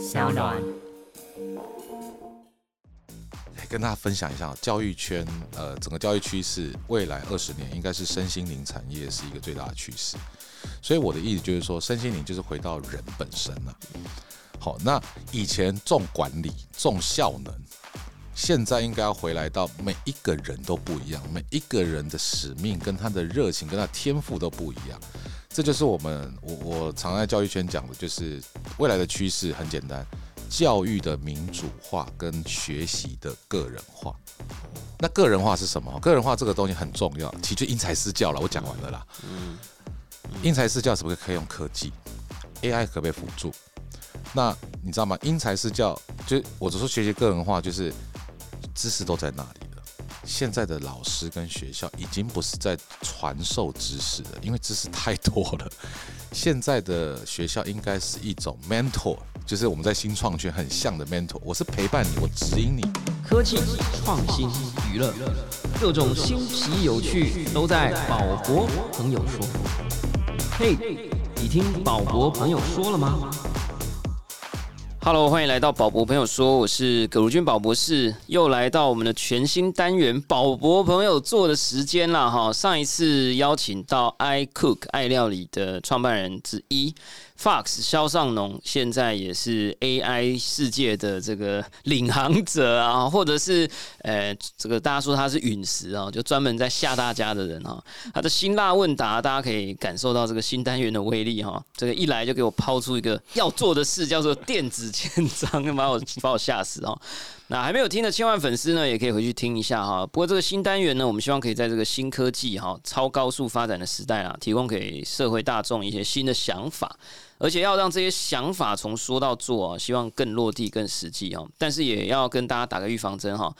小暖。跟大家分享一下教育圈，呃，整个教育趋势，未来二十年应该是身心灵产业是一个最大的趋势。所以我的意思就是说，身心灵就是回到人本身了。好，那以前重管理、重效能，现在应该要回来到每一个人都不一样，每一个人的使命跟他的热情跟他天赋都不一样。这就是我们我我常在教育圈讲的，就是未来的趋势很简单。教育的民主化跟学习的个人化，那个人化是什么？个人化这个东西很重要，其实因材施教了。我讲完了啦。嗯，因材施教是不是可以用科技？AI 可不可以辅助？那你知道吗？因材施教，就我只说学习个人化，就是知识都在那里了。现在的老师跟学校已经不是在传授知识了，因为知识太多了。现在的学校应该是一种 mentor。就是我们在新创圈很像的 mentor，我是陪伴你，我指引你。科技创新娱乐，各种新奇有趣都在宝博朋友说。嘿，你听宝博朋友说了吗？Hello，欢迎来到宝博朋友说，我是葛如君宝博士，又来到我们的全新单元宝博朋友做的时间了哈。上一次邀请到 i cook 爱料理的创办人之一。Fox 肖尚农现在也是 AI 世界的这个领航者啊，或者是呃，这个大家说他是陨石啊，就专门在吓大家的人啊。他的辛辣问答，大家可以感受到这个新单元的威力哈。这个一来就给我抛出一个要做的事，叫做电子签章，把我把我吓死啊。那还没有听的千万粉丝呢，也可以回去听一下哈。不过这个新单元呢，我们希望可以在这个新科技哈、超高速发展的时代啊，提供给社会大众一些新的想法，而且要让这些想法从说到做啊，希望更落地、更实际哈。但是也要跟大家打个预防针哈，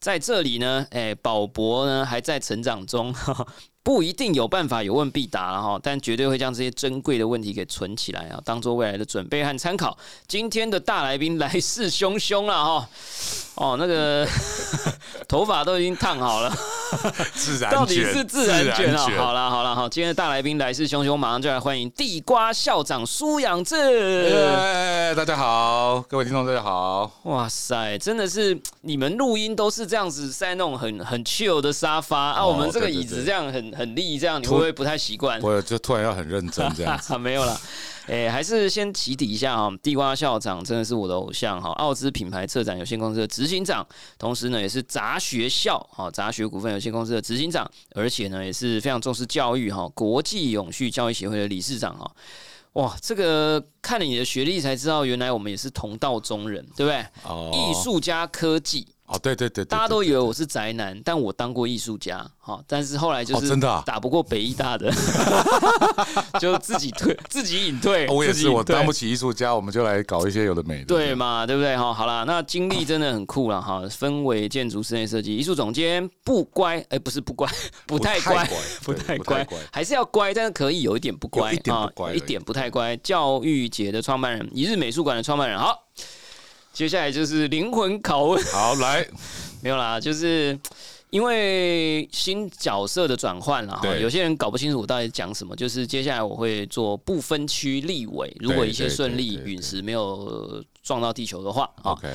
在这里呢，哎，宝博呢还在成长中。不一定有办法有问必答了哈，但绝对会将这些珍贵的问题给存起来啊，当做未来的准备和参考。今天的大来宾来势汹汹了哈，哦，那个 头发都已经烫好了，自然到底是自然卷啊？好了好了好，今天的大来宾来势汹汹，马上就来欢迎地瓜校长苏养志。大家好，各位听众大家好。哇塞，真的是你们录音都是这样子，在那种很很 chill 的沙发啊，我们这个椅子这样很。很利这样，你会不会不太习惯？我就突然要很认真这样子。没有了，哎，还是先起底一下哈。地瓜校长真的是我的偶像哈，奥兹品牌策展有限公司的执行长，同时呢也是杂学校哈杂学股份有限公司的执行长，而且呢也是非常重视教育哈，国际永续教育协会的理事长哈。哇，这个看了你的学历才知道，原来我们也是同道中人，对不对？哦，艺术家科技。哦，对对对，大家都以为我是宅男，但我当过艺术家，哈，但是后来就是真的打不过北艺大的，就自己退，自己隐退。我也是，我当不起艺术家，我们就来搞一些有的没的，对嘛，对不对？哈，好了，那经历真的很酷了，哈，分为建筑、室内设计、艺术总监，不乖，哎，不是不乖，不太乖，不太乖，还是要乖，但是可以有一点不乖，一点不乖，一点不太乖。教育节的创办人，一日美术馆的创办人，好。接下来就是灵魂拷问。好，来，没有啦，就是因为新角色的转换了哈，有些人搞不清楚我到底讲什么。就是接下来我会做不分区立委，如果一切顺利，陨石没有撞到地球的话，OK。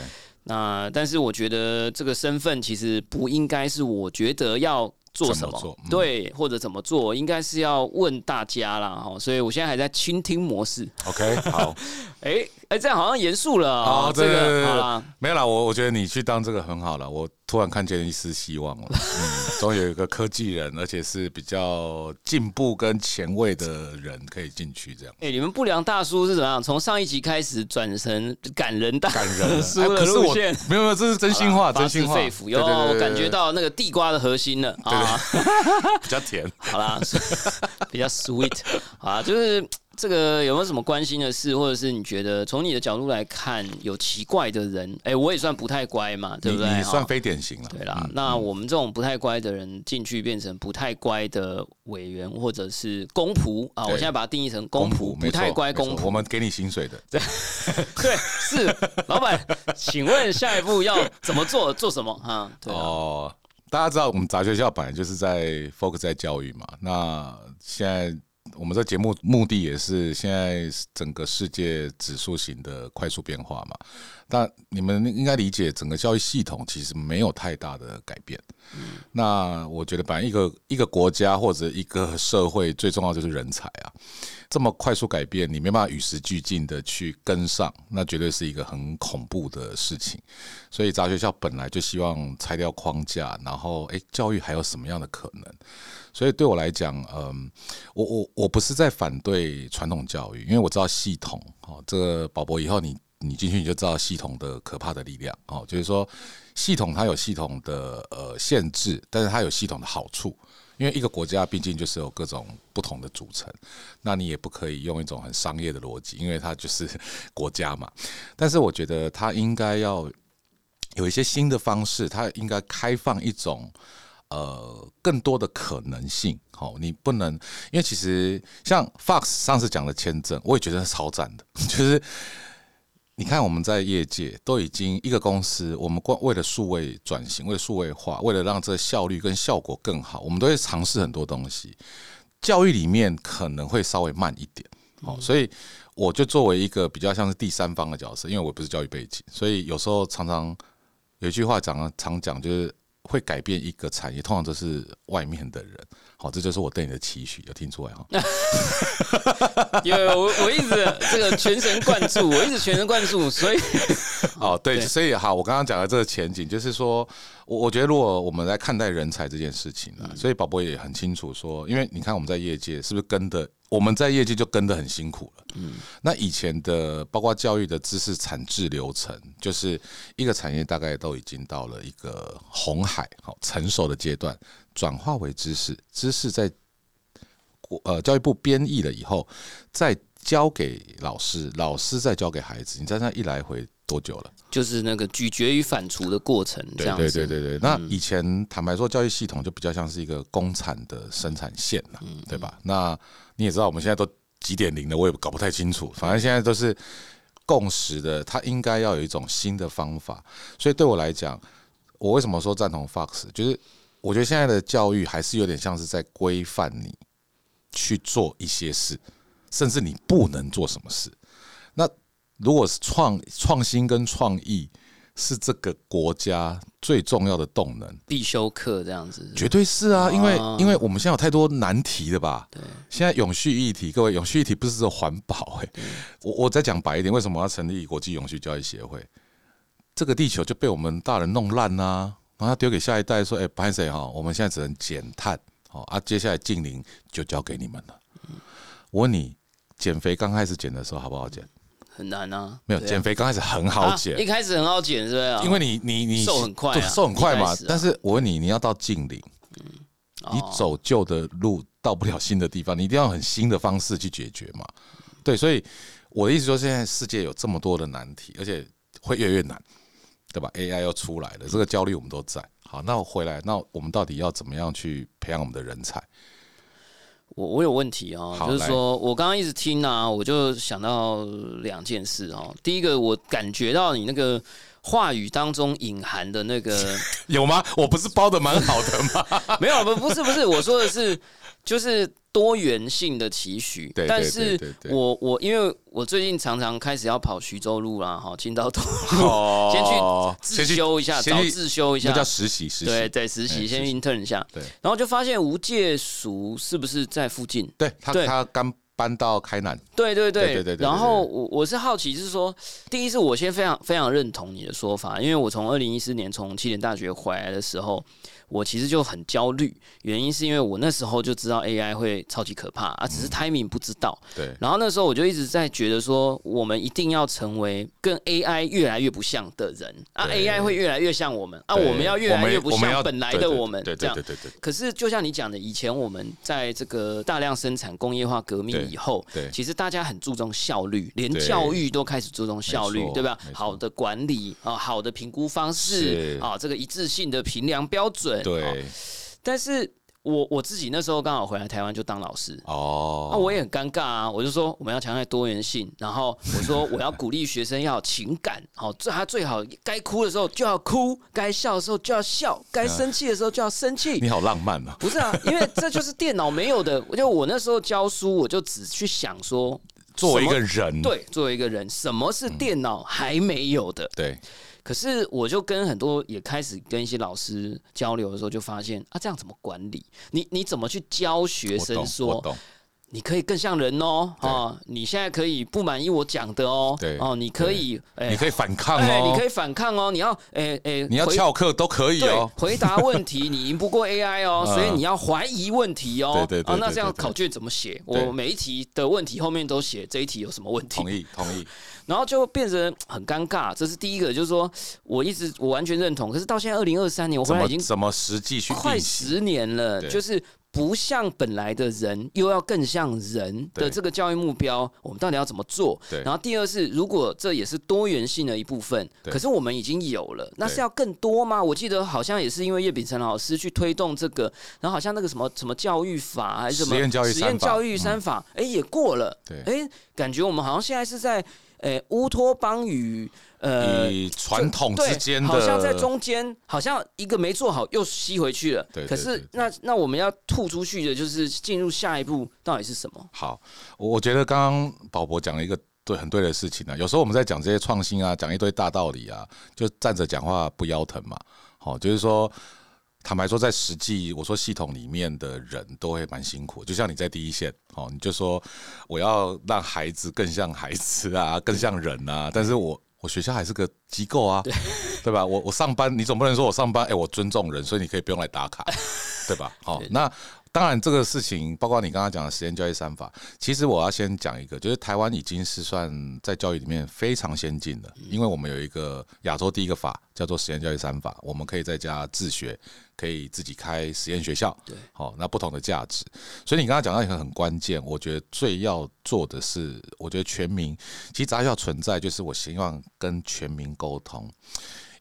那但是我觉得这个身份其实不应该是我觉得要。做什么？对，或者怎么做，应该是要问大家啦。哈。所以我现在还在倾听模式。OK，好。哎哎，这样好像严肃了。哦，这个好了，没有啦。我我觉得你去当这个很好了。我突然看见一丝希望了。嗯，终于有一个科技人，而且是比较进步跟前卫的人可以进去这样。哎，你们不良大叔是怎么样？从上一集开始转成感人大感人书的路线？没有没有，这是真心话，真心话。肺腑有感觉到那个地瓜的核心了啊，比较甜。好啦，比较 sweet 啊，就是。这个有没有什么关心的事，或者是你觉得从你的角度来看有奇怪的人？哎，我也算不太乖嘛，对不对？你算非典型了。对啦，那我们这种不太乖的人进去变成不太乖的委员，或者是公仆啊，我现在把它定义成公仆，不太乖公仆。我们给你薪水的。对，对，是老板，请问下一步要怎么做？做什么？哈，哦，大家知道我们杂学校本来就是在 focus 在教育嘛，那现在。我们这节目目的也是现在整个世界指数型的快速变化嘛。但你们应该理解，整个教育系统其实没有太大的改变。那我觉得，反正一个一个国家或者一个社会最重要就是人才啊。这么快速改变，你没办法与时俱进的去跟上，那绝对是一个很恐怖的事情。所以，杂学校本来就希望拆掉框架，然后，诶，教育还有什么样的可能？所以对我来讲，嗯，我我我不是在反对传统教育，因为我知道系统，哦，这个宝宝以后你。你进去你就知道系统的可怕的力量哦，就是说系统它有系统的呃限制，但是它有系统的好处，因为一个国家毕竟就是有各种不同的组成，那你也不可以用一种很商业的逻辑，因为它就是国家嘛。但是我觉得它应该要有一些新的方式，它应该开放一种呃更多的可能性。好，你不能因为其实像 Fox 上次讲的签证，我也觉得超赞的，就是。你看，我们在业界都已经一个公司，我们光为了数位转型，为了数位化，为了让这效率跟效果更好，我们都会尝试很多东西。教育里面可能会稍微慢一点，哦，所以我就作为一个比较像是第三方的角色，因为我不是教育背景，所以有时候常常有一句话讲常讲，就是会改变一个产业，通常都是外面的人。好，这就是我对你的期许，有听出来哈？有，我我一直这个全神贯注，我一直全神贯注，所以 哦，对，所以好，我刚刚讲的这个前景，就是说，我我觉得如果我们在看待人才这件事情呢，所以宝宝也很清楚说，因为你看我们在业界是不是跟的，我们在业界就跟的很辛苦了，嗯，那以前的包括教育的知识产制流程，就是一个产业大概都已经到了一个红海好成熟的阶段。转化为知识，知识在呃教育部编译了以后，再交给老师，老师再交给孩子。你在那一来回多久了？就是那个咀嚼与反刍的过程。对对对对对。那以前坦白说，教育系统就比较像是一个工厂的生产线了，对吧？那你也知道，我们现在都几点零了，我也搞不太清楚。反正现在都是共识的，它应该要有一种新的方法。所以对我来讲，我为什么说赞同 Fox？就是。我觉得现在的教育还是有点像是在规范你去做一些事，甚至你不能做什么事。那如果是创创新跟创意是这个国家最重要的动能，必修课这样子，绝对是啊！因为因为我们现在有太多难题了吧？对，现在永续议题，各位永续议题不是只有环保哎。我我再讲白一点，为什么要成立国际永续教育协会？这个地球就被我们大人弄烂啦。然后丢给下一代说：“哎，潘谁哈？我们现在只能减碳，好啊，接下来净零就交给你们了。”我问你，减肥刚开始减的时候好不好减？很难啊。没有，减肥刚开始很好减，一开始很好减，是不是？因为你你你瘦很快，瘦很快嘛。但是我问你，你要到净零，你走旧的路到不了新的地方，你一定要很新的方式去解决嘛。对，所以我的意思说，现在世界有这么多的难题，而且会越来越难。对吧？AI 要出来了，这个焦虑我们都在。好，那我回来，那我们到底要怎么样去培养我们的人才？我我有问题啊，就是说我刚刚一直听啊，我就想到两件事哦。第一个，我感觉到你那个话语当中隐含的那个 有吗？我不是包的蛮好的吗？没有，不不是不是，我说的是就是。多元性的期许，但是我我因为我最近常常开始要跑徐州路啦，哈，青岛东路，先去自修一下，找自修一下，叫实习，实习，对对，实习先 intern 一下，对，然后就发现吴界熟是不是在附近？对他，他刚搬到开南，对对对对对。然后我我是好奇，就是说，第一是我先非常非常认同你的说法，因为我从二零一四年从七点大学回来的时候。我其实就很焦虑，原因是因为我那时候就知道 AI 会超级可怕啊，只是 timing 不知道。对。然后那时候我就一直在觉得说，我们一定要成为跟 AI 越来越不像的人啊，AI 会越来越像我们啊，我们要越来越不像本来的我们。对对对对对。可是就像你讲的，以前我们在这个大量生产工业化革命以后，对，其实大家很注重效率，连教育都开始注重效率，对吧？好的管理啊，好的评估方式啊，这个一致性的评量标准。对，但是我我自己那时候刚好回来台湾就当老师。哦，那我也很尴尬啊！我就说我们要强调多元性，然后我说我要鼓励学生要有情感，好，这他最好该哭的时候就要哭，该笑的时候就要笑，该生气的时候就要生气。你好浪漫啊！不是啊，因为这就是电脑没有的。就我那时候教书，我就只去想说，作为一个人，对，作为一个人，什么是电脑还没有的？对可是我就跟很多也开始跟一些老师交流的时候，就发现啊，这样怎么管理？你你怎么去教学生说你可以更像人哦，对。啊，你现在可以不满意我讲的哦，对。哦，你可以，哎你可以反抗哦，你可哦，以反抗哦，你要，哎哎，你要回翘课都可以哦，回答问题，你赢不过 AI 哦，嗯 所以你要怀疑问题哦，对对那这样考卷怎么写？我每一题的问题后面都写这一题有什么问题？同，意同意，然后就变成很尴尬。这是第一个，就是说我一直我完全认同，可是到现在二零二三年，我回来已经怎么实际去快？十年了，就是不像本来的人，又要更像人的这个教育目标，我们到底要怎么做？然后第二是，如果这也是多元性的一部分，可是我们已经有了，那是要更多吗？我记得好像也是因为叶秉成老师去推动这个，然后好像那个什么什么教育法还是什么实验教育实验教育三法，哎、也过了，对哎、感觉我们好像现在是在。诶，乌托邦与呃以传统之间的，好像在中间，好像一个没做好又吸回去了。可是那那我们要吐出去的，就是进入下一步到底是什么？好，我我觉得刚刚宝博讲了一个对很对的事情呢、有时候我们在讲这些创新啊，讲一堆大道理啊，就站着讲话不腰疼嘛。好、就是说，坦白说，在实际我说系统里面的人都会蛮辛苦，就像你在第一线，哦，你就说我要让孩子更像孩子啊，更像人啊，但是我。我学校还是个机构啊，对吧？我我上班，你总不能说我上班，哎、我尊重人，所以你可以不用来打卡，对吧？好、那当然这个事情，包括你刚刚讲的实验教育三法，其实我要先讲一个，就是台湾已经是算在教育里面非常先进的，因为我们有一个亚洲第一个法叫做实验教育三法，我们可以在家自学，可以自己开实验学校，对，好、那不同的价值。所以你刚刚讲到一个很关键，我觉得最要做的是，我觉得全民其实杂学校存在，就是我希望跟全民沟通。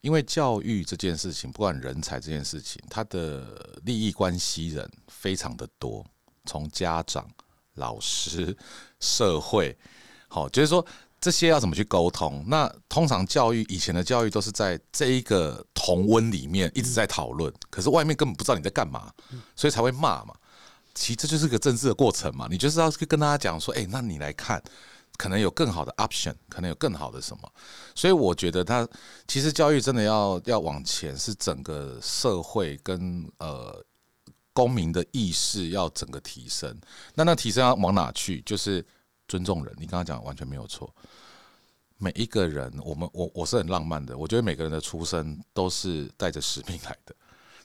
因为教育这件事情，不管人才这件事情，它的利益关系人非常的多，从家长、老师、社会，好，就是说这些要怎么去沟通？那通常教育以前的教育都是在这一个同温里面一直在讨论，可是外面根本不知道你在干嘛，所以才会骂嘛。其实这就是个政治的过程嘛，你就是要去跟大家讲说，哎、那你来看，可能有更好的 option，可能有更好的什么。所以我觉得他其实教育真的要要往前，是整个社会跟呃公民的意识要整个提升。那那提升要往哪去？就是尊重人。你刚刚讲完全没有错。每一个人，我们我我是很浪漫的，我觉得每个人的出生都是带着使命来的，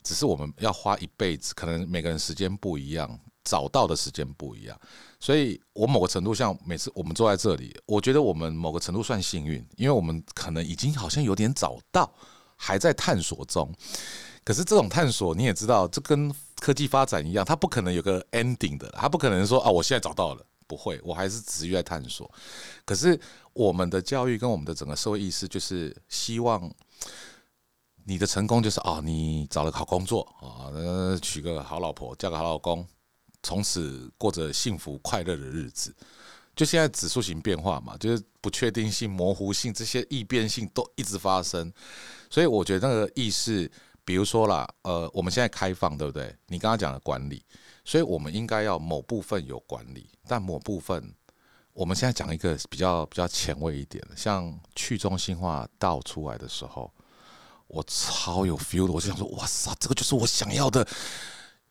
只是我们要花一辈子，可能每个人时间不一样，找到的时间不一样。所以我某个程度像每次我们坐在这里，我觉得我们某个程度算幸运，因为我们可能已经好像有点找到，还在探索中。可是这种探索你也知道，这跟科技发展一样，它不可能有个 ending 的，它不可能说啊，我现在找到了，不会，我还是持续在探索。可是我们的教育跟我们的整个社会意识，就是希望你的成功就是啊，你找了个好工作啊，娶个好老婆，嫁个好老公，从此过着幸福快乐的日子。就现在指数型变化嘛，就是不确定性、模糊性这些易变性都一直发生，所以我觉得那个意识，比如说啦，呃，我们现在开放，对不对？你刚刚讲的管理，所以我们应该要某部分有管理，但某部分，我们现在讲一个比较比较前卫一点的，像去中心化倒出来的时候，我超有 feel 的，我就想说，哇塞，这个就是我想要的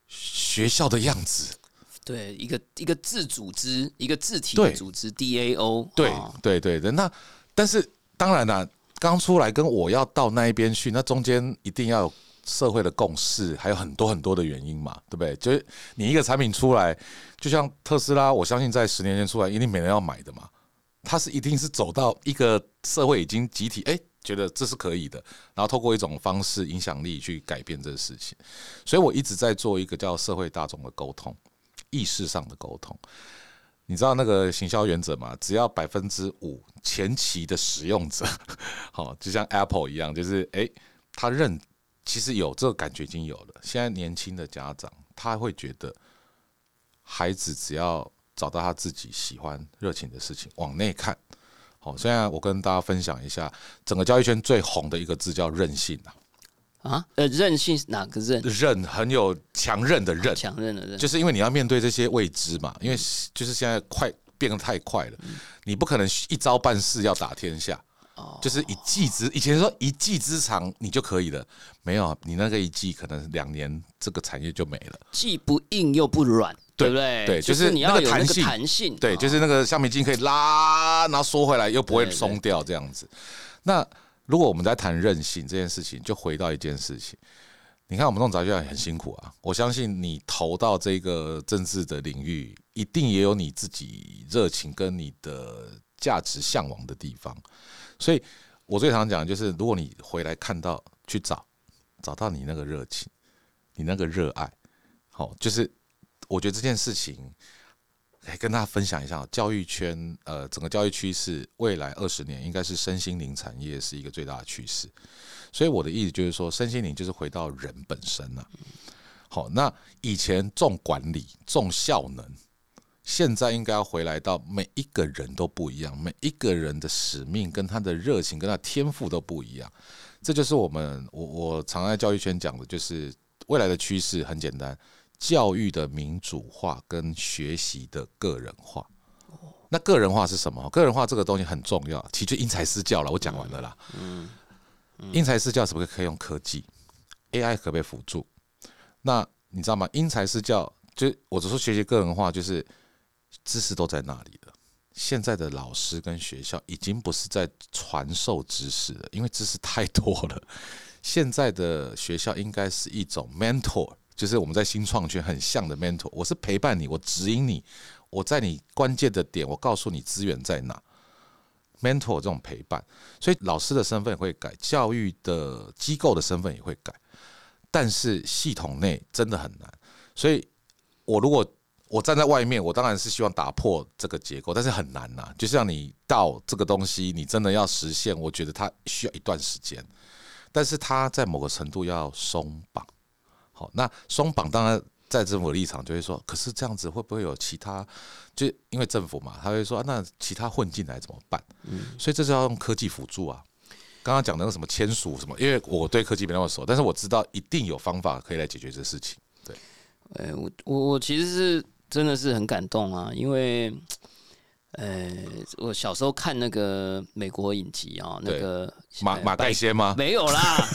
学校的样子。对，一个一个自组织，一个自体的组织 DAO，对哦对对对，那但是当然啦，刚出来跟我要到那一边去，那中间一定要有社会的共识，还有很多很多的原因嘛，对不对？就是你一个产品出来，就像特斯拉，我相信在十年前出来，一定没人要买的嘛。它是一定是走到一个社会已经集体哎、觉得这是可以的，然后透过一种方式影响力去改变这个事情。所以我一直在做一个叫社会大众的沟通，意识上的沟通。你知道那个行销原则吗？只要百分之五前期的使用者，好，就像 Apple 一样，就是诶，他认其实有这个感觉已经有了。现在年轻的家长他会觉得孩子只要找到他自己喜欢、热情的事情，往内看。好，现在我跟大家分享一下，整个教育圈最红的一个字叫韧性啊。啊，呃，韧性哪个韧？韧很有强韧的韧，强韧的韧，就是因为你要面对这些未知嘛，因为就是现在快变得太快了，你不可能一招半式要打天下。就是一技之，以前说一技之长你就可以了，没有你那个一技可能两年这个产业就没了。既不硬又不软，对不对？对，就是你要有那个弹性，对，就是那个橡皮筋可以拉，然后缩回来又不会松掉这样子。那如果我们在谈韧性这件事情，就回到一件事情，你看我们弄杂技很辛苦啊。我相信你投到这个政治的领域，一定也有你自己热情跟你的价值向往的地方。所以，我最常讲就是，如果你回来看到去找，找到你那个热情，你那个热爱，好，就是我觉得这件事情，来跟大家分享一下，教育圈呃，整个教育趋势，未来二十年应该是身心灵产业是一个最大的趋势。所以我的意思就是说，身心灵就是回到人本身了。好，那以前重管理，重效能。现在应该要回来到每一个人都不一样，每一个人的使命跟他的热情跟他天赋都不一样。这就是我们我我常在教育圈讲的，就是未来的趋势很简单，教育的民主化跟学习的个人化。那个人化是什么？个人化这个东西很重要，其实因材施教了。我讲完了啦。嗯。因材施教是不是可以用科技？AI 可不可以辅助？那你知道吗？因材施教就我只说学习个人化就是。知识都在那里了。现在的老师跟学校已经不是在传授知识了，因为知识太多了。现在的学校应该是一种 mentor，就是我们在新创圈很像的 mentor。我是陪伴你，我指引你，我在你关键的点，我告诉你资源在哪。mentor 这种陪伴，所以老师的身份会改，教育的机构的身份也会改，但是系统内真的很难。所以我如果我站在外面，我当然是希望打破这个结构，但是很难呐。就像你到这个东西，你真的要实现，我觉得它需要一段时间。但是它在某个程度要松绑。好，那松绑当然在政府的立场就会说，可是这样子会不会有其他？就因为政府嘛，他会说，那其他混进来怎么办？嗯，所以这是要用科技辅助啊。刚刚讲的那个什么签署什么，因为我对科技没那么熟，但是我知道一定有方法可以来解决这事情。对，呃，我我我其实是。真的是很感动啊，因为，呃，我小时候看那个美国影集啊，那个马马代先吗？没有啦，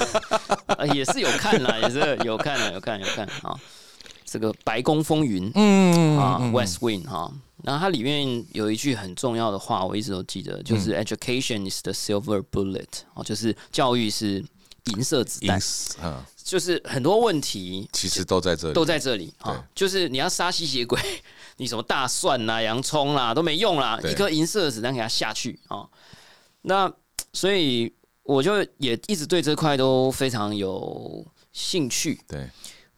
也是有看啦，也是有看了，有看有看啊。这个《白宫风云》嗯啊，《West Wing》哈，然后它里面有一句很重要的话，我一直都记得，就是 “Education is the silver bullet” 哦，就是教育是银色子弹。就是很多问题，其实都在这里，都在这里啊！就是你要杀吸血鬼，你什么大蒜啦、洋葱啦都没用啦，一颗银色的子弹给它下去啊！那 所以我就也一直对这块都非常有兴趣。对，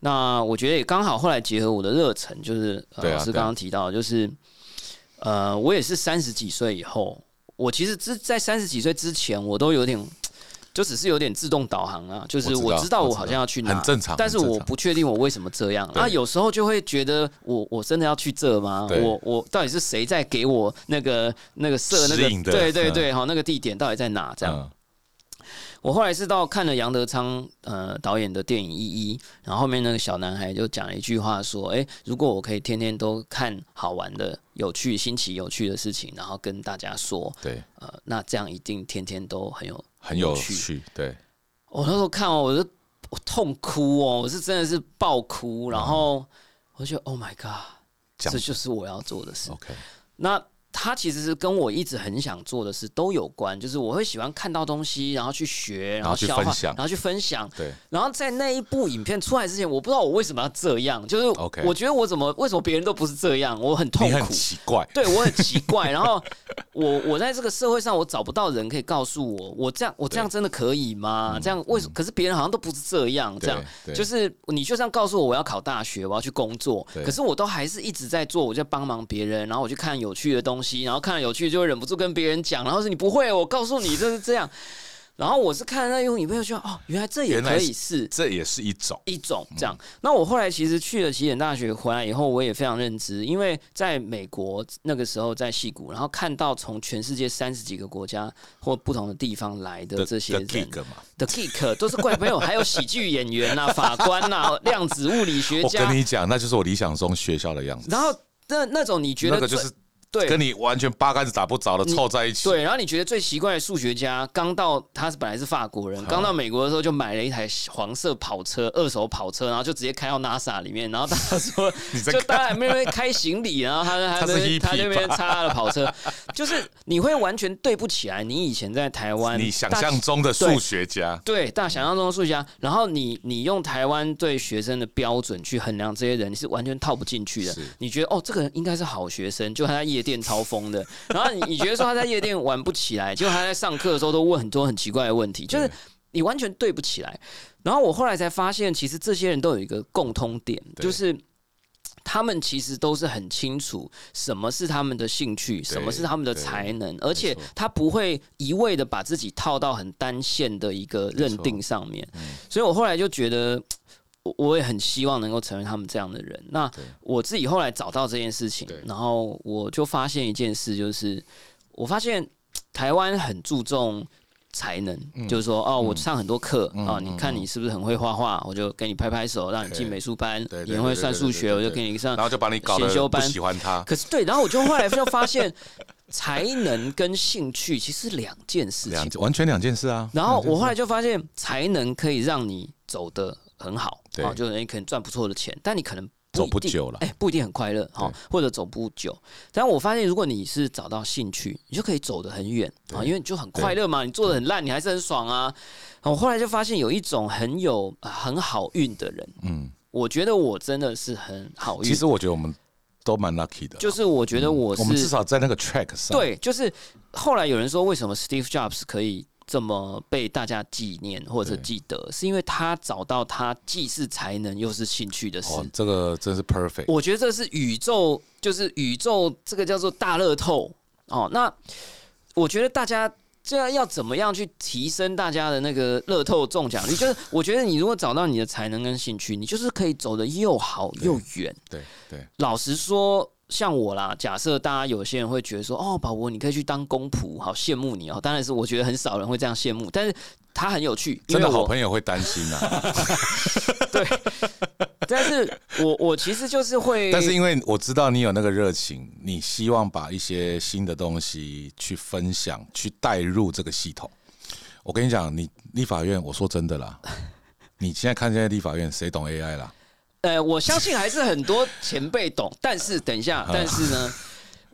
那我觉得也刚好后来结合我的热忱，就是老师刚刚提到，就是呃，我也是三十几岁以后，我其实之在三十几岁之前，我都有点。就只是有点自动导航啊，就是我知道我好像要去哪，很正常。但是我不确定我为什么这样。那有时候就会觉得，我我真的要去这吗？我我到底是谁在给我那个那个设那个？对对对，好，那个地点到底在哪？这样。我后来是到看了杨德昌呃导演的电影《一一》，然后后面那个小男孩就讲了一句话说：“哎，如果我可以天天都看好玩的、有趣、新奇、有趣的事情，然后跟大家说，对，呃，那这样一定天天都很有很有趣。”对，我那时候看完，我就我痛哭哦，我是真的是爆哭，然后我就觉得 “Oh my God”，这就是我要做的事。OK，那。他其实是跟我一直很想做的事都有关，就是我会喜欢看到东西，然后去学，然后消化，然后去分享。对。然后在那一部影片出来之前，我不知道我为什么要这样，就是我觉得我怎么为什么别人都不是这样，我很痛苦，很奇怪。对我很奇怪。然后我我在这个社会上，我找不到人可以告诉我，我这样我这样真的可以吗？这样为什么？可是别人好像都不是这样，这样就是你就算告诉我我要考大学，我要去工作，可是我都还是一直在做，我就帮忙别人，然后我去看有趣的东西。然后看了有趣，就会忍不住跟别人讲。然后是你不会，我告诉你，就是这样。然后我是看那用影片，就觉得哦，原来这也可以是这也是一种，一种这样。那我后来其实去了起点大学回来以后，我也非常认知，因为在美国那个时候在戏谷，然后看到从全世界三十几个国家或不同的地方来的的这些的人。的 kick 都是怪朋友，还有喜剧演员呐、法官呐、量子物理学家我家跟，你讲，那就是我理想中学校的样子。然后那那种你觉得那个就是对。跟你完全八竿子打不着的凑在一起。对，然后你觉得最奇怪的数学家，刚到他是本来是法国人，刚到美国的时候就买了一台黄色跑车，二手跑车，然后就直接开到 NASA 里面，然后大家说，就大家在那边开行李，然后他他他是那边 hippie 他的跑车，就是你会完全对不起来，你以前在台湾，你想象中的数学家，对，大家想象中的数学家，然后你你用台湾对学生的标准去衡量这些人，你是完全套不进去的。你觉得哦，这个人应该是好学生，就他在夜店超疯的，然后你你觉得说他在夜店玩不起来，结果他在上课的时候都问很多很奇怪的问题，就是你完全对不起来。然后我后来才发现，其实这些人都有一个共通点，就是。他们其实都是很清楚什么是他们的兴趣，什么是他们的才能，而且他不会一味的把自己套到很单线的一个认定上面。嗯所以我后来就觉得，我我也很希望能够成为他们这样的人。那我自己后来找到这件事情，然后我就发现一件事，就是我发现台湾很注重。才能就是说，哦，我上很多课啊，嗯你看你是不是很会画画，我就给你拍拍手，让你进美术班；你很会算数学，我就给你上然后就把你搞修班喜欢他。可是对，然后我就后来就发现，才能跟兴趣其实两件事两情。完全两件事啊。然后我后来就发现，才能可以让你走得很好，对啊，就是你可能赚不错的钱，但你可能走不久了哎，不一定很快乐哈对，或者走不久。但我发现，如果你是找到兴趣，你就可以走得很远啊，对因为你就很快乐嘛，你做的很烂，你还是很爽啊。我后来就发现，有一种很有呃很好运的人，嗯，我觉得我真的是很好运。其实我觉得我们都蛮 lucky 的，就是我觉得我是、我们至少在那个 track 上。对，就是后来有人说，为什么 Steve Jobs 可以这么被大家纪念或者记得，是因为他找到他既是才能又是兴趣的事。哦，这个真是 perfect。我觉得这是宇宙，就是宇宙这个叫做大乐透哦。那我觉得大家。这样要怎么样去提升大家的那个乐透中奖率？就是我觉得你如果找到你的才能跟兴趣，你就是可以走得又好又远。对对，老实说，像我啦，假设大家有些人会觉得说，哦，宝博你可以去当公仆，好羡慕你哦。当然是我觉得很少人会这样羡慕，但是他很有趣，真的好朋友会担心啊。但是我我其实就是会，但是因为我知道你有那个热情，你希望把一些新的东西去分享，去带入这个系统。我跟你讲，你立法院，我说真的啦，你现在看现在立法院，谁懂 AI 啦？呃，我相信还是很多前辈懂，但是等一下，但是呢，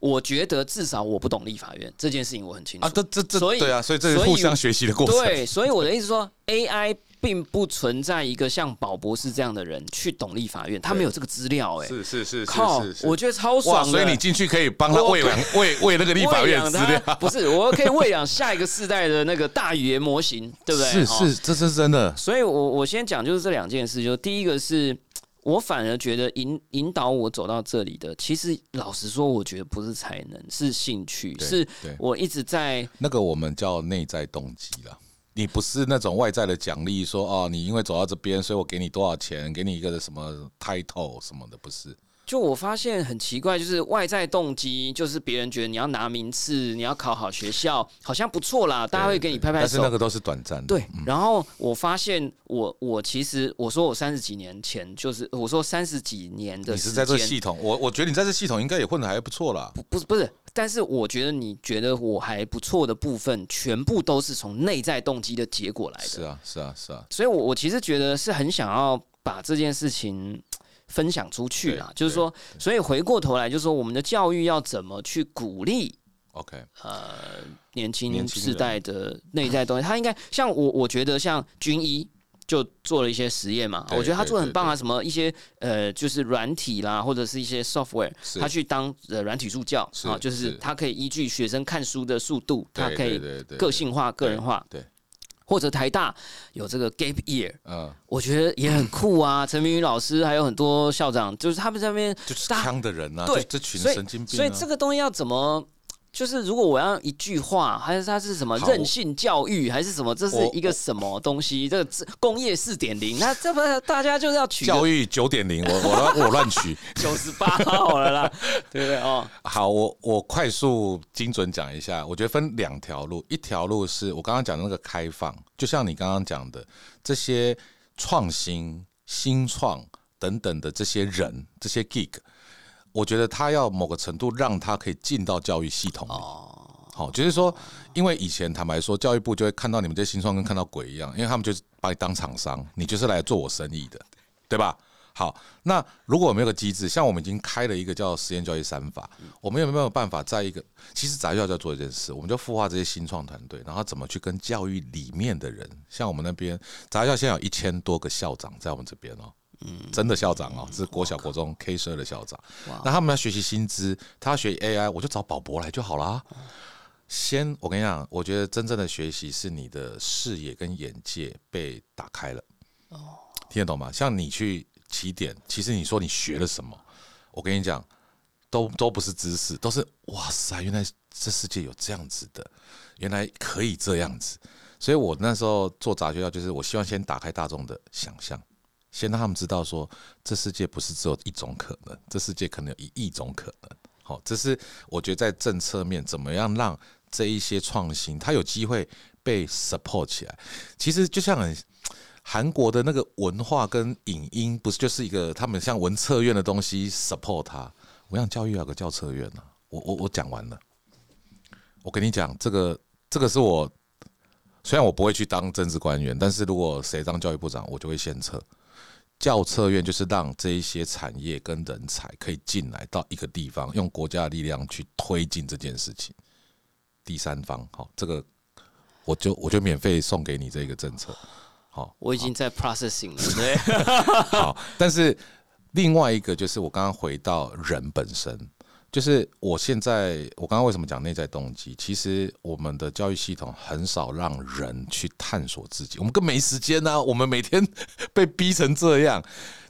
我觉得至少我不懂立法院这件事情，我很清楚啊，这这这所以对啊，所以这是互相学习的过程。对，所以我的意思说，AI 并不存在一个像宝博士这样的人去懂立法院，他没有这个资料、哎，是是是靠，我觉得超，爽的。所以你进去可以帮他喂养喂喂那个立法院资料，不是，我可以喂养下一个世代的那个大语言模型，对不对？是哦是，这这是真的。所以我我先讲就是这两件事，就第一个是我反而觉得引引导我走到这里的，其实老实说，我觉得不是才能，是兴趣，是我一直在那个我们叫内在动机了。你不是那种外在的奖励，说哦，你因为走到这边，所以我给你多少钱，给你一个什么 title 什么的，不是。就我发现很奇怪，就是外在动机，就是别人觉得你要拿名次，你要考好学校，好像不错啦，大家会给你拍拍手。但是那个都是短暂的。对，然后我发现我我其实我说我三十几年前就是我说三十几年的时你是在这个，系统，我我觉得你在这系统应该也混的还不错啦。不是不是，但是我觉得你觉得我还不错的部分，全部都是从内在动机的结果来的。是啊，是啊，是啊。所以我我其实觉得是很想要把这件事情分享出去啊，就是说，所以回过头来就是说，我们的教育要怎么去鼓励 OK，年轻年轻世代的内在东西？他应该像我，我觉得像军医。就做了一些实验嘛，我觉得他做的很棒啊，什么一些呃，就是软体啦，或者是一些 software，他去当呃软体助教啊，就是是。他可以依据学生看书的速度，他可以个性化、个人化，对，或者台大有这个 gap year，嗯，我觉得也很酷啊。陈明宇老师还有很多校长，就是他们在那边就是大枪的人啊，对这群神经病啊。所以这个东西要怎么就是如果我要一句话，还是它是什么好韧性教育，还是什么？这是一个什么东西？这个自工业四点零，那 这不大家就是要取教育九点零，我我乱 我乱取。九十八号了啦，对不对？哦，好，我我快速精准讲一下，我觉得分两条路，一条路是我刚刚讲的那个开放，就像你刚刚讲的这些创新、新创等等的这些人，这些 gig，我觉得他要某个程度让他可以进到教育系统里。好，就是说，因为以前坦白说，教育部就会看到你们这些新创跟看到鬼一样，因为他们就是把你当厂商，你就是来做我生意的，对吧？好，那如果我们有个机制，像我们已经开了一个叫实验教育三法，我们有没有办法在一个其实杂学校就要做一件事，我们就孵化这些新创团队，然后怎么去跟教育里面的人，像我们那边杂学校现在有一千多个校长在我们这边哦，真的校长哦，是国小国中 K 十二的校长，那他们要学习薪资，他要学 AI，我就找宝博来就好啦。先，我跟你讲，我觉得真正的学习是你的视野跟眼界被打开了。听得懂吗？像你去起点，其实你说你学了什么，我跟你讲，都都不是知识，都是哇塞，原来这世界有这样子的，原来可以这样子。所以我那时候做杂学校，就是我希望先打开大众的想象，先让他们知道说，这世界不是只有一种可能，这世界可能有一亿种可能。好，这是我觉得在政策面怎么样让这一些创新，它有机会被 support 起来。其实就像很韩国的那个文化跟影音，不是就是一个他们像文策院的东西 support 它。我想教育要有个教策院呢、我我我讲完了。我跟你讲，这个这个是我虽然我不会去当政治官员，但是如果谁当教育部长，我就会献策。教策院就是让这一些产业跟人才可以进来到一个地方，用国家的力量去推进这件事情。第三方，好，这个我就我就免费送给你这个政策，好，我已经在 processing 了，对，好，但是另外一个就是我刚刚回到人本身，就是我现在我刚刚为什么讲内在动机？其实我们的教育系统很少让人去探索自己，我们更没时间呢、我们每天被逼成这样，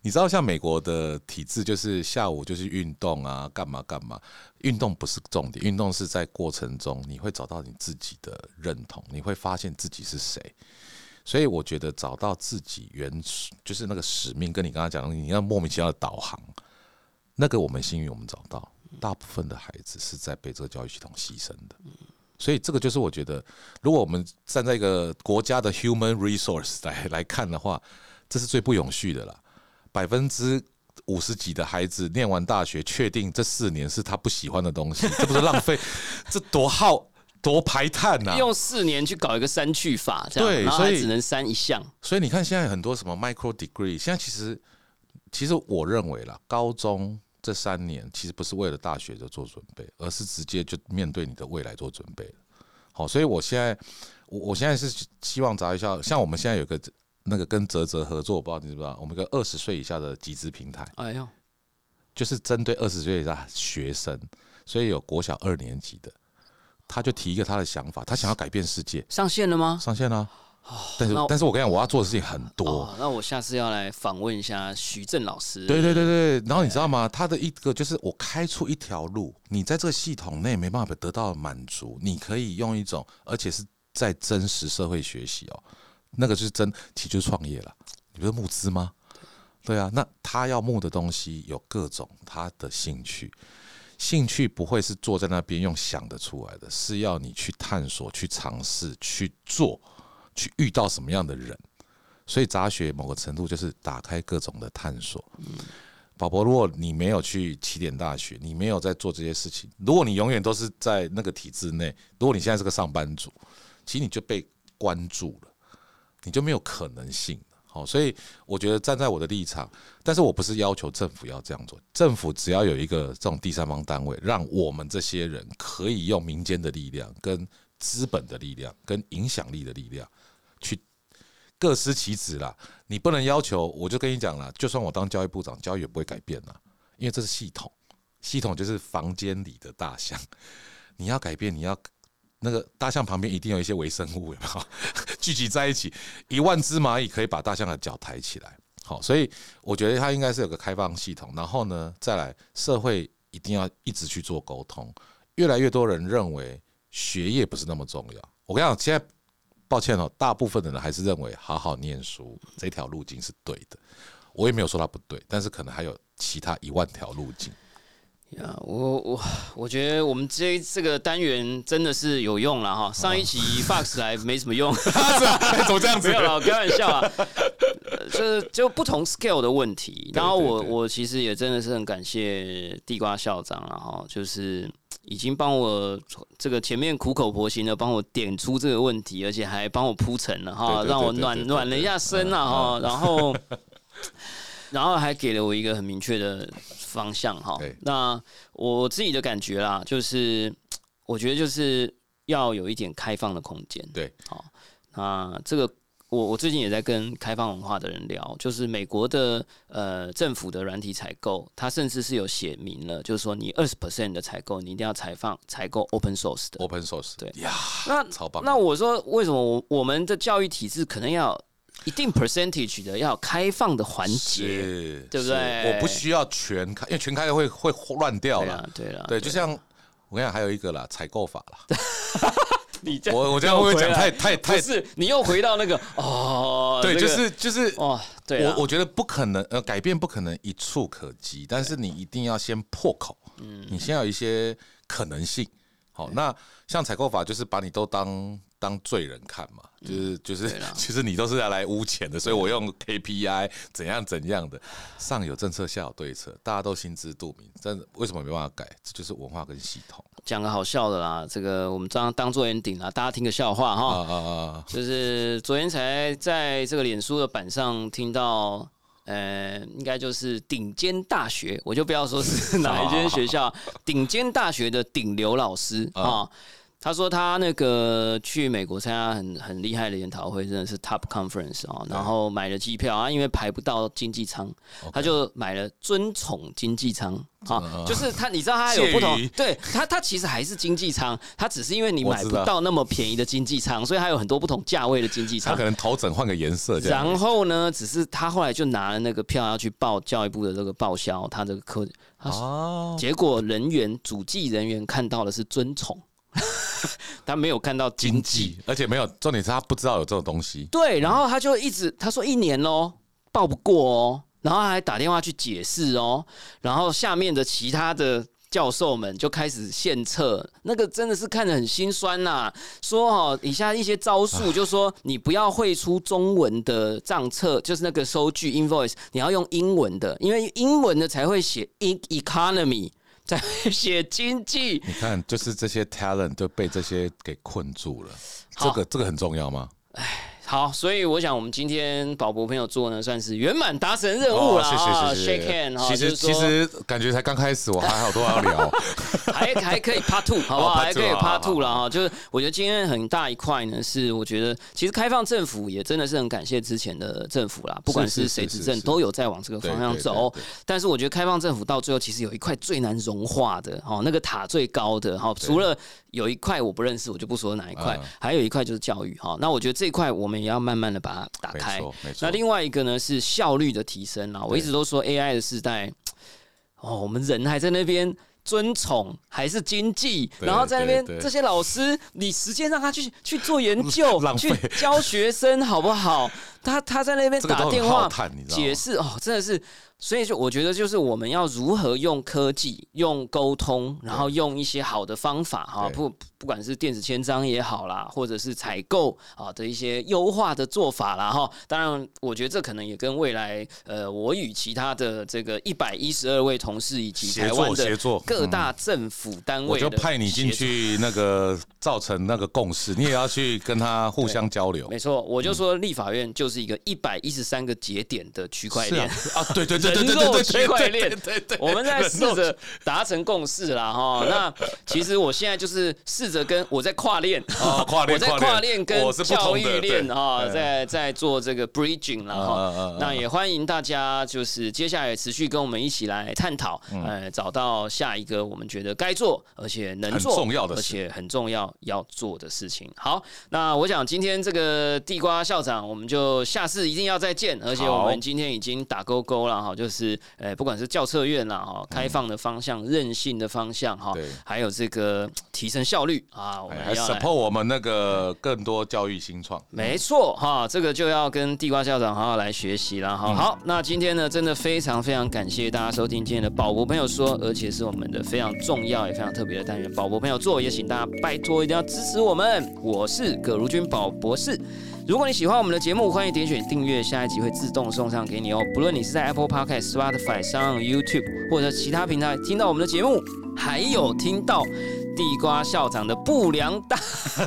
你知道，像美国的体制就是下午就是运动啊，干嘛干嘛。运动不是重点，运动是在过程中你会找到你自己的认同，你会发现自己是谁。所以我觉得找到自己原就是那个使命，跟你刚刚讲的，你要莫名其妙的导航，那个我们幸运我们找到，大部分的孩子是在被这个教育系统牺牲的。所以这个就是我觉得，如果我们站在一个国家的 human resource 来来看的话，这是最不永续的了。百分之五十几的孩子念完大学，确定这四年是他不喜欢的东西，这不是浪费？这多耗多排碳呐、用四年去搞一个删去法，这样，对所以只能删一项。所以你看，现在很多什么 micro degree，现在其实其实我认为啦，高中这三年其实不是为了大学就做准备，而是直接就面对你的未来做准备。好，所以我现在我我现在是希望找一下，像我们现在有个那个跟泽泽合作，我不知道你知不知道，我们有个二十岁以下的集资平台，哎呦，就是针对二十岁以下学生，所以有国小二年级的，他就提一个他的想法，他想要改变世界，上线了吗？上线啦、但是但是我跟你讲，我要做的事情很多。哦，那我下次要来访问一下徐正老师。对对对对，然后你知道吗？他的一个就是我开出一条路，你在这个系统内没办法得到满足，你可以用一种，而且是在真实社会学习哦，那个就是真，其实就是创业了。你不是募资吗？对啊，那他要募的东西有各种他的兴趣，兴趣不会是坐在那边用想得出来的，是要你去探索、去尝试、去做、去遇到什么样的人。所以杂学某个程度就是打开各种的探索。宝宝，如果你没有去起点大学，你没有在做这些事情，如果你永远都是在那个体制内，如果你现在是个上班族，其实你就被关注了，你就没有可能性。好，所以我觉得站在我的立场，但是我不是要求政府要这样做，政府只要有一个这种第三方单位，让我们这些人可以用民间的力量、跟资本的力量、跟影响力的力量去各司其职啦。你不能要求，我就跟你讲了，就算我当教育部长，教育也不会改变啦，因为这是系统，系统就是房间里的大象，你要改变，你要那个大象旁边一定有一些微生物，有没有 聚集在一起？一万只蚂蚁可以把大象的脚抬起来。好，所以我觉得它应该是有个开放系统，然后呢，再来社会一定要一直去做沟通，越来越多人认为学业不是那么重要。我跟你讲，现在抱歉哦，大部分的人还是认为好好念书这条路径是对的。我也没有说它不对，但是可能还有其他一万条路径。呀，我我我觉得我们这这个单元真的是有用了哈。上一期 Fox 来没什么用，怎么这样子？没有了，开玩笑啊。就是就不同 scale 的问题。然后我我其实也真的是很感谢地瓜校长然后，就是已经帮我这个前面苦口婆心的帮我点出这个问题，而且还帮我铺陈了哈，让我暖暖了一下身了哈。然后 然后还给了我一个很明确的方向哈。那我自己的感觉啦，就是我觉得就是要有一点开放的空间。对，好，那这个。我我最近也在跟开放文化的人聊，就是美国的呃政府的软体采购，它甚至是有写明了，就是说你二十 percent 的采购，你一定要采放采购 open source 的 open source。对呀，那超棒。那我说为什么我我们的教育体制可能要一定 percentage 的要开放的环节，对不对？我不需要全开，因为全开会会乱掉了。对了，对，就像我跟你讲，还有一个啦，采购法啦。你我我这样会不会讲太太太？是你又回到那个哦，对，就是就是哦，对，我我觉得不可能呃，改变不可能一触可及，但是你一定要先破口，嗯，你先有一些可能性。好，那像采购法就是把你都当当罪人看嘛，就是就是其实 你都是要来污钱的，所以我用 KPI 怎样怎样的，上有政策下有对策，大家都心知肚明，真的为什么没办法改？这就是文化跟系统。讲个好笑的啦，这个我们当当做 ending 啦，大家听个笑话哈。啊啊啊！就是昨天才在这个脸书的板上听到，呃，应该就是顶尖大学，我就不要说是 哪一间学校，顶尖大学的顶流老师啊。他说他那个去美国参加很很厉害的研讨会，真的是 top conference 啊，然后买了机票啊，因为排不到经济舱，他就买了尊宠经济舱啊，就是他你知道他有不同，对他他其实还是经济舱，他只是因为你买不到那么便宜的经济舱，所以他有很多不同价位的经济舱，他可能头枕换个颜色。然后呢，只是他后来就拿了那个票要去报教育部的这个报销，他这个课哦，结果人员主计人员看到的是尊宠。他没有看到经济，而且没有重点是他不知道有这种东西。对，然后他就一直他说一年哦报不过哦，然后还打电话去解释哦，然后下面的其他的教授们就开始献策，那个真的是看得很心酸呐。说哦，以下一些招数，就说你不要汇出中文的账册，就是那个收据 invoice，你要用英文的，因为英文的才会写 in economy。在写经济，你看，就是这些 talent 都被这些给困住了。这个，这个很重要吗？哎。好，所以我想我们今天宝博朋友做呢，算是圆满达成任务了啊！Shake hand，其实其实感觉才刚开始，我还 好多要聊，还还可以 Part Two，好不好？还可以 Part Two 了哈。就是我觉得今天很大一块呢，是我觉得其实开放政府也真的是很感谢之前的政府啦，不管是谁执政都有在往这个方向走。但是我觉得开放政府到最后其实有一块最难融化的，哦，那个塔最高的，哈，除了有一块我不认识，我就不说哪一块，还有一块就是教育，哈。那我觉得这一块我们。也要慢慢的把它打开。那另外一个呢是效率的提升啊。我一直都说 AI 的时代，哦，我们人还在那边尊崇还是经济，然后在那边这些老师，你时间让他去去做研究，去教学生好不好？他他在那边打电话解释哦，真的是。所以就我觉得，就是我们要如何用科技、用沟通，然后用一些好的方法哈，不不管是电子签章也好啦，或者是采购啊的一些优化的做法啦哈。当然，我觉得这可能也跟未来呃，我与其他的这个一百一十二位同事以及台湾的各大政府单位，我就派你进去那个造成那个共识，你也要去跟他互相交流。没错，我就说立法院就是一个一百一十三个节点的区块链啊，对对对。人肉区块链，对对，我们在试着达成共识啦哈。那其实我现在就是试着跟我在跨链，跨链，我在跨链跟教育链哈，在在做这个 bridging 了哈。那也欢迎大家就是接下来持续跟我们一起来探讨，呃，找到下一个我们觉得该做而且能做重要的，而且很重要要做的事情。好，那我想今天这个地瓜校长，我们就就下次一定要再见。而且我们今天已经打勾勾了哈，就是呃，不管是教策院啦哈，开放的方向、韧性的方向哈，还有这个提升效率啊，我们要来 support 我们那个更多教育新创。没错哈，这个就要跟地瓜校长好好来学习了哈。嗯好，那今天呢，真的非常非常感谢大家收听今天的宝博朋友说，而且是我们的非常重要也非常特别的单元宝博朋友做，也请大家拜托一定要支持我们。我是葛如君宝博士。如果你喜欢我们的节目，欢迎点选订阅，下一集会自动送上给你哦。不论你是在 Apple Podcast、Spotify 上、YouTube 或者其他平台听到我们的节目，还有听到地瓜校长的不良大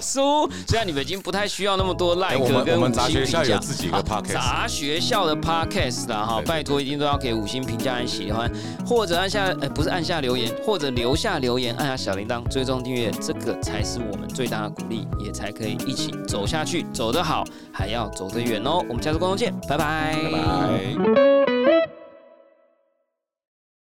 叔。虽然你们已经不太需要那么多我们跟五星评价有自己一个好 podcast 杂学校的 podcast 啦哈，拜托一定都要给五星评价，按喜欢，或者按下呃不是按下留言，或者留下留言，按下小铃铛，追踪订阅，这个才是我们最大的鼓励，也才可以一起走下去，走得好，还要走得远哦。我们下次观众见，拜拜，拜拜。